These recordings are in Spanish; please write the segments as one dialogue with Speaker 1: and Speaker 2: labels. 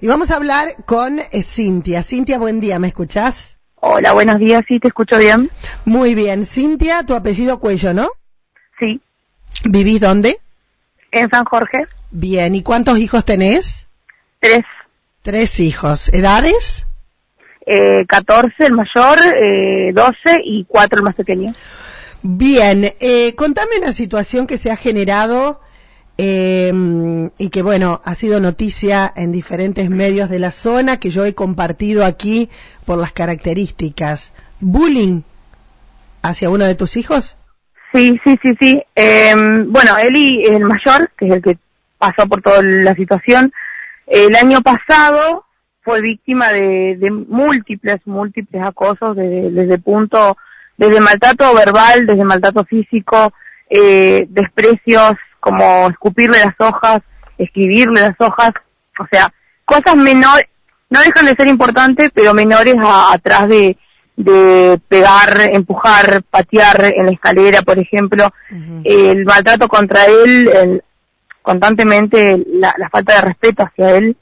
Speaker 1: Y vamos a hablar con eh, Cintia. Cintia, buen día, ¿me escuchás?
Speaker 2: Hola, buenos días, sí, te escucho bien.
Speaker 1: Muy bien. Cintia, tu apellido Cuello, ¿no?
Speaker 2: Sí,
Speaker 1: ¿Vivís dónde?
Speaker 2: en San Jorge,
Speaker 1: Bien. ¿Y cuántos hijos tenés?
Speaker 2: tres,
Speaker 1: Tres hijos. ¿Edades?
Speaker 2: eh, 14 el mayor, eh, 12 y 4 el más pequeño.
Speaker 1: Bien. Eh, contame una situación que se ha generado eh, y que, bueno, ha sido noticia en diferentes medios de la zona que yo he compartido aquí por las características. ¿Bullying hacia uno de tus hijos?
Speaker 2: Sí, sí, sí, sí. Eh, bueno, Eli, el mayor, que es el que pasó por toda la situación, el año pasado fue víctima de, de múltiples, múltiples acosos desde, desde punto, desde maltrato verbal, desde maltrato físico, eh, desprecios como escupirle las hojas, escribirle las hojas, o sea, cosas menores, no dejan de ser importantes, pero menores a- atrás de, de pegar, empujar, patear en la escalera, por ejemplo, el maltrato contra él, el- constantemente la, la falta de respeto hacia él.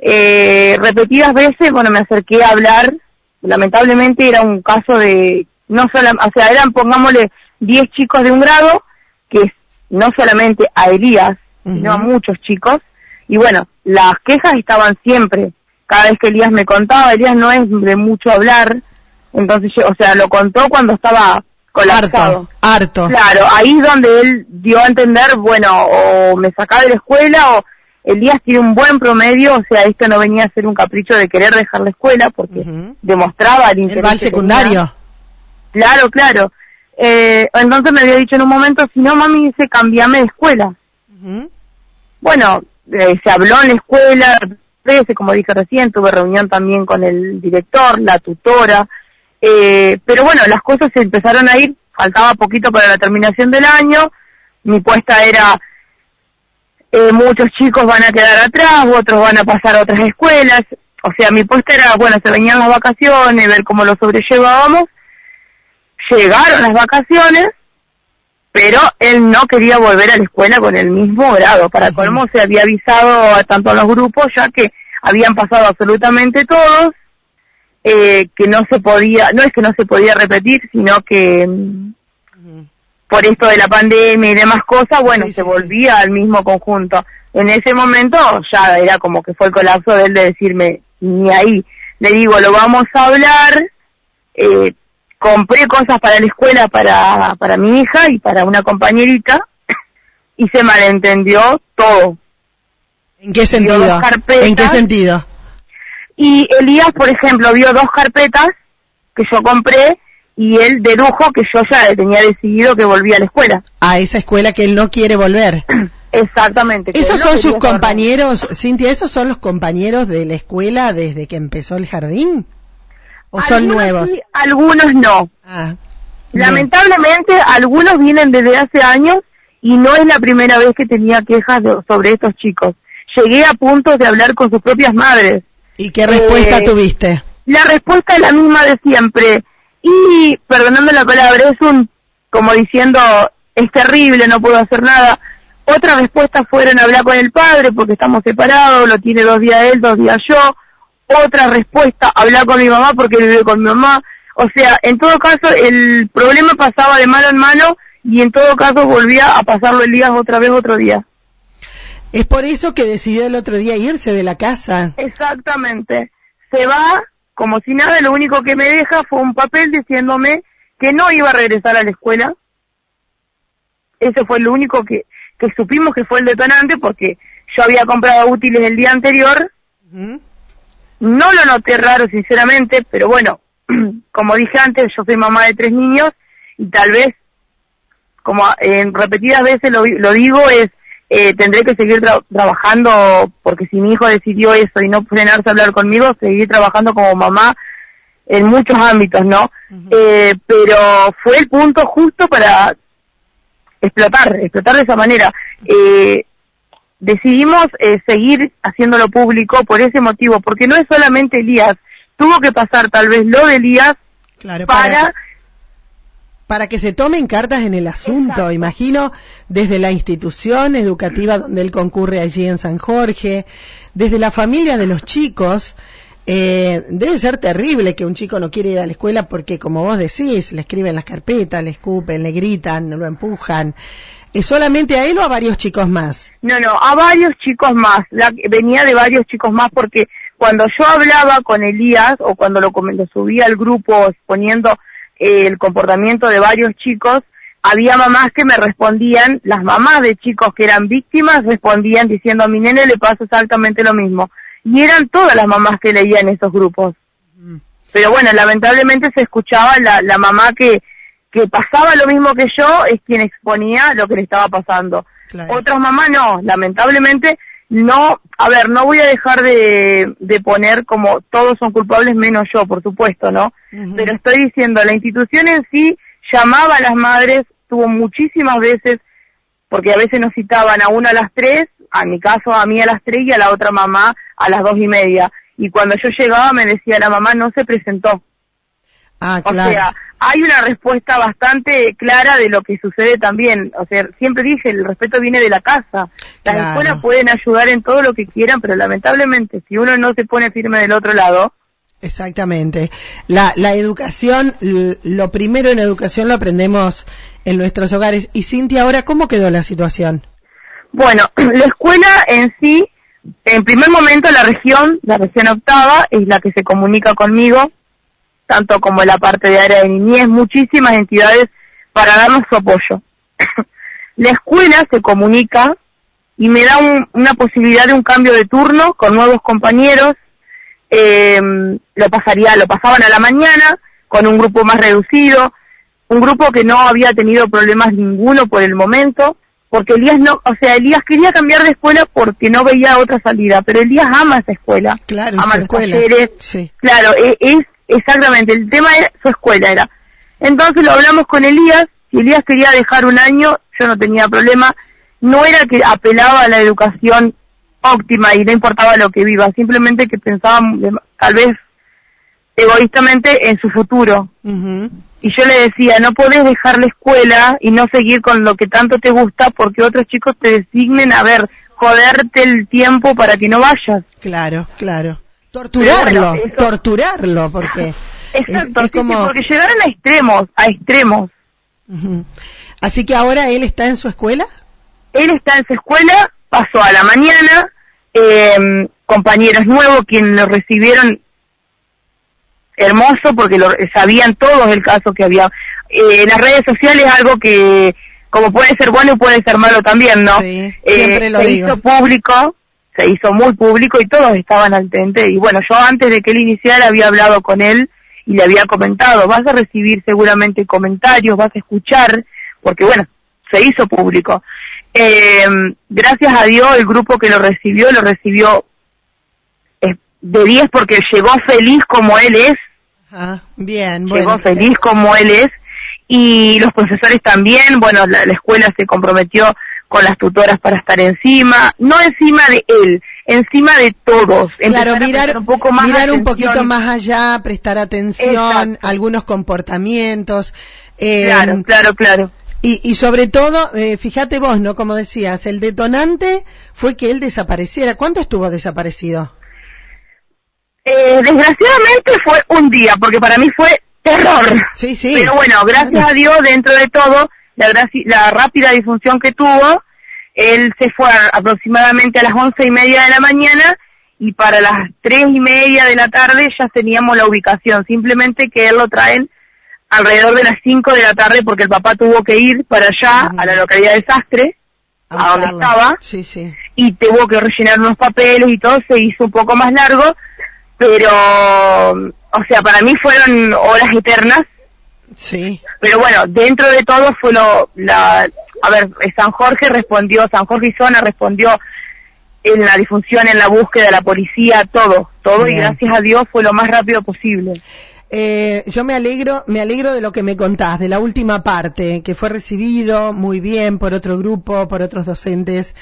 Speaker 2: Eh, repetidas veces, bueno, me acerqué a hablar, lamentablemente era un caso de, no solo, o sea, eran, pongámosle, 10 chicos de un grado, que no solamente a Elías, sino a muchos chicos, y bueno, las quejas estaban siempre, cada vez que Elías me contaba, Elías no es de mucho hablar, entonces, yo, o sea, lo contó cuando estaba colapsado.
Speaker 1: Harto, harto.
Speaker 2: Claro, ahí es donde él dio a entender, bueno, o me sacaba de la escuela o Elías tiene un buen promedio, o sea, esto no venía a ser un capricho de querer dejar la escuela porque demostraba el interés.
Speaker 1: Secundario.
Speaker 2: Claro, claro. Eh, entonces me había dicho en un momento, si no, mami, dice, cambiame de escuela.
Speaker 1: Ujú.
Speaker 2: Bueno, eh, se habló en la escuela, como dije recién, tuve reunión también con el director, la tutora, eh, pero bueno, las cosas se empezaron a ir, faltaba poquito para la terminación del año, mi puesta era, eh, muchos chicos van a quedar atrás, otros van a pasar a otras escuelas, o sea, mi puesta era, bueno, se venían las vacaciones, ver cómo lo sobrellevábamos, llegaron las vacaciones, pero él no quería volver a la escuela con el mismo grado. Para
Speaker 1: Ujú.
Speaker 2: colmo se había avisado a tanto a los grupos, ya que habían pasado absolutamente todos, eh, que no se podía, no es que no se podía repetir, sino que mm, por esto de la pandemia y demás cosas, bueno,
Speaker 1: Sí,
Speaker 2: se
Speaker 1: sí,
Speaker 2: volvía al mismo conjunto. En ese momento ya era como que fue el colapso de él de decirme, ni ahí. Le digo, lo vamos a hablar, eh, compré cosas para la escuela para, para mi hija y para una compañerita y se malentendió todo.
Speaker 1: ¿En qué sentido?
Speaker 2: carpetas.
Speaker 1: ¿En qué sentido?
Speaker 2: Y Elías, por ejemplo, vio dos carpetas que yo compré y él dedujo que yo ya tenía decidido que volvía a la escuela.
Speaker 1: A esa escuela que él no quiere volver.
Speaker 2: Exactamente.
Speaker 1: ¿Esos
Speaker 2: no
Speaker 1: son sus compañeros, Cintia, esos son los compañeros de la escuela desde que empezó el jardín? ¿O son nuevos?
Speaker 2: sí, algunos no.
Speaker 1: Ah.
Speaker 2: Lamentablemente, algunos vienen desde hace años y no es la primera vez que tenía quejas de- sobre estos chicos. Llegué a punto de hablar con sus propias madres.
Speaker 1: ¿Y qué respuesta
Speaker 2: Eh,
Speaker 1: tuviste?
Speaker 2: La respuesta es la misma de siempre. Y, perdonando la palabra, es un, como diciendo, es terrible, no puedo hacer nada. Otra respuesta fueron hablar con el padre porque estamos separados, lo tiene dos días él, dos días yo. Otra respuesta, hablar con mi mamá porque vive con mi mamá. O sea, en todo caso, el problema pasaba de mano en mano y en todo caso volvía a pasarlo el día otra vez otro día.
Speaker 1: Es por eso que decidió el otro día irse de la casa.
Speaker 2: Exactamente. Se va como si nada, lo único que me deja fue un papel diciéndome que no iba a regresar a la escuela. Ese fue lo único que, que supimos que fue el detonante porque yo había comprado útiles el día anterior. No lo noté raro, sinceramente, pero bueno, como dije antes, yo soy mamá de tres niños y tal vez, como en repetidas veces lo, lo digo, es eh, tendré que seguir tra- trabajando porque si mi hijo decidió eso y no frenarse a hablar conmigo, seguir trabajando como mamá en muchos ámbitos, ¿no? Eh, pero fue el punto justo para explotar, explotar de esa manera. Eh, decidimos eh, seguir haciéndolo público por ese motivo, porque no es solamente Elías, tuvo que pasar tal vez lo de Elías
Speaker 1: Claro,
Speaker 2: para,
Speaker 1: para, para que se tomen cartas en el asunto, imagino, desde la institución educativa donde él concurre allí en San Jorge, desde la familia de los chicos, eh, debe ser terrible que un chico no quiere ir a la escuela porque, como vos decís, le escriben las carpetas, le escupen, le gritan, lo empujan. ¿Es solamente a él o a varios chicos más?
Speaker 2: No, no, a varios chicos más. venía de varios chicos más porque cuando yo hablaba con Elías o cuando lo, lo subía al grupo exponiendo eh, el comportamiento de varios chicos, había mamás que me respondían, las mamás de chicos que eran víctimas respondían diciendo a mi nene le pasa exactamente lo mismo y eran todas las mamás que leían esos grupos. Mm. Pero bueno, lamentablemente se escuchaba la, la mamá que, que pasaba lo mismo que yo, es quien exponía lo que le estaba pasando. Otras mamás no, lamentablemente no, a ver, no voy a dejar de, de poner como todos son culpables menos yo, por supuesto, ¿no? Pero estoy diciendo, la institución en sí llamaba a las madres, tuvo muchísimas veces, porque a veces nos citaban a una a las tres, a mi caso a mí a las tres y a la otra mamá a las dos y media. Y cuando yo llegaba me decía la mamá no se presentó.
Speaker 1: Ah, claro.
Speaker 2: O sea, hay una respuesta bastante clara de lo que sucede también. O sea, siempre dije, el respeto viene de la casa. Las escuelas pueden ayudar en todo lo que quieran, pero lamentablemente si uno no se pone firme del otro lado,
Speaker 1: Exactamente. La, la educación, lo primero en educación lo aprendemos en nuestros hogares. Y Cintia, ahora, ¿cómo quedó la situación?
Speaker 2: Bueno, la escuela en sí en primer momento la región, la región octava, es la que se comunica conmigo, tanto como la parte de área de niñez, muchísimas entidades para darnos su apoyo. la escuela se comunica y me da una posibilidad de un cambio de turno con nuevos compañeros. Eh, lo pasaría, lo pasaban a la mañana con un grupo más reducido, un grupo que no había tenido problemas ninguno por el momento porque Elías no, o sea, Elías quería cambiar de escuela porque no veía otra salida, pero Elías ama esa escuela,
Speaker 1: claro,
Speaker 2: ama
Speaker 1: su escuela. sí.
Speaker 2: claro, e, es, exactamente, el tema era su escuela era. Entonces lo hablamos con Elías, si Elías quería dejar un año, yo no tenía problema, no era que apelaba a la educación óptima y no importaba lo que viva, simplemente que pensaba tal vez egoístamente en su futuro. Y yo le decía, no podés dejar la escuela y no seguir con lo que tanto te gusta porque otros chicos te designen a ver, joderte el tiempo para que no vayas.
Speaker 1: Claro, claro. Torturarlo, torturarlo, porque...
Speaker 2: Exacto, es, como... porque llegaron a extremos, a extremos.
Speaker 1: Así que ahora él está en su escuela.
Speaker 2: Él está en su escuela, pasó a la mañana, eh, compañeros nuevos quienes lo recibieron hermoso porque lo, sabían todos el caso que había. Eh, en las redes sociales algo que como puede ser bueno y puede ser malo también, ¿no?
Speaker 1: Sí, siempre
Speaker 2: eh,
Speaker 1: lo
Speaker 2: se hizo público, se hizo muy público y todos estaban al tente. Y bueno, yo antes de que él iniciara había hablado con él y le había comentado, vas a recibir seguramente comentarios, vas a escuchar, porque bueno, se hizo público. Eh, gracias a Dios el grupo que lo recibió, lo recibió de 10 porque llegó feliz como él es.
Speaker 1: Ah, bien,
Speaker 2: bueno. Llegó feliz como él es. Y los profesores también, bueno, la, escuela se comprometió con las tutoras para estar encima, no encima de él, encima de todos.
Speaker 1: Claro, mirar un poco más mirar un poquito más allá, prestar atención, algunos comportamientos.
Speaker 2: Eh, claro, claro, claro.
Speaker 1: Y, y sobre todo, eh, fíjate vos, ¿no? Como decías, el detonante fue que él desapareciera. ¿Cuánto estuvo desaparecido?
Speaker 2: Eh, desgraciadamente fue un día, porque para mí fue terror.
Speaker 1: Sí, sí.
Speaker 2: Pero bueno, gracias a Dios, dentro de todo, la, la rápida difusión que tuvo, él se fue aproximadamente a las once y media de la mañana y para las tres y media de la tarde ya teníamos la ubicación. Simplemente que él lo traen alrededor de las cinco de la tarde porque el papá tuvo que ir para allá, a la localidad de Sastre, a, donde estaba,
Speaker 1: sí, sí.
Speaker 2: y tuvo que rellenar unos papeles y todo, se hizo un poco más largo, pero, o sea, para mí fueron horas eternas.
Speaker 1: Sí.
Speaker 2: Pero bueno, dentro de todo fue lo, la, a ver, San Jorge respondió, San Jorge y Zona respondió en la difusión, en la búsqueda, la policía, todo, todo, y gracias a Dios fue lo más rápido posible.
Speaker 1: Eh, yo me alegro, me alegro de lo que me contás, de la última parte, que fue recibido muy bien por otro grupo, por otros docentes,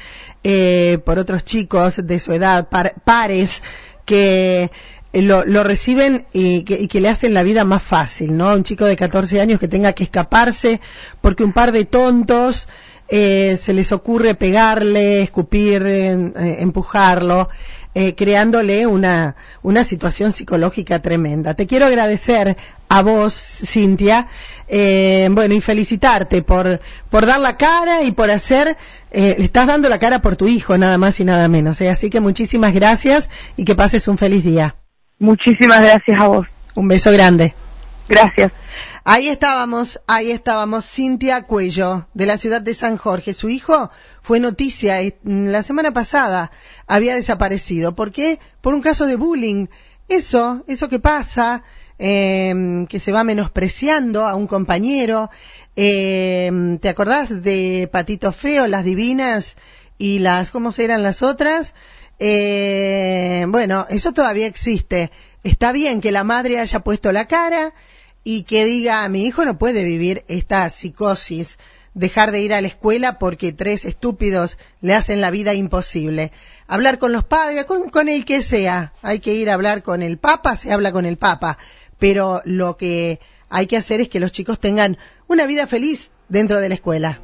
Speaker 1: eh, por otros chicos de su edad, pares, que lo, lo, reciben y que, y que, le hacen la vida más fácil, ¿no? Un chico de 14 años que tenga que escaparse porque un par de tontos eh, se les ocurre pegarle, escupir, eh, empujarlo, eh, creándole una, una situación psicológica tremenda. Te quiero agradecer a vos, Cintia, eh, bueno, y felicitarte por, por dar la cara y por hacer, eh, estás dando la cara por tu hijo, nada más y nada menos. ¿eh? Así que muchísimas gracias y que pases un feliz día.
Speaker 2: Muchísimas gracias a vos.
Speaker 1: Un beso grande.
Speaker 2: Gracias.
Speaker 1: Ahí estábamos, ahí estábamos, Cintia Cuello, de la ciudad de San Jorge. Su hijo fue noticia la semana pasada, había desaparecido. ¿Por qué? Por un caso de bullying. Eso, eso que pasa, eh, que se va menospreciando a un compañero. Eh, ¿Te acordás de Patito Feo, las divinas y las, ¿cómo eran las otras? Eh, bueno, eso todavía existe. Está bien que la madre haya puesto la cara, y que diga, mi hijo no puede vivir esta psicosis, dejar de ir a la escuela porque tres estúpidos le hacen la vida imposible. Hablar con los padres, con, el que sea, hay que ir a hablar con el Papa, se habla con el Papa, pero lo que hay que hacer es que los chicos tengan una vida feliz dentro de la escuela.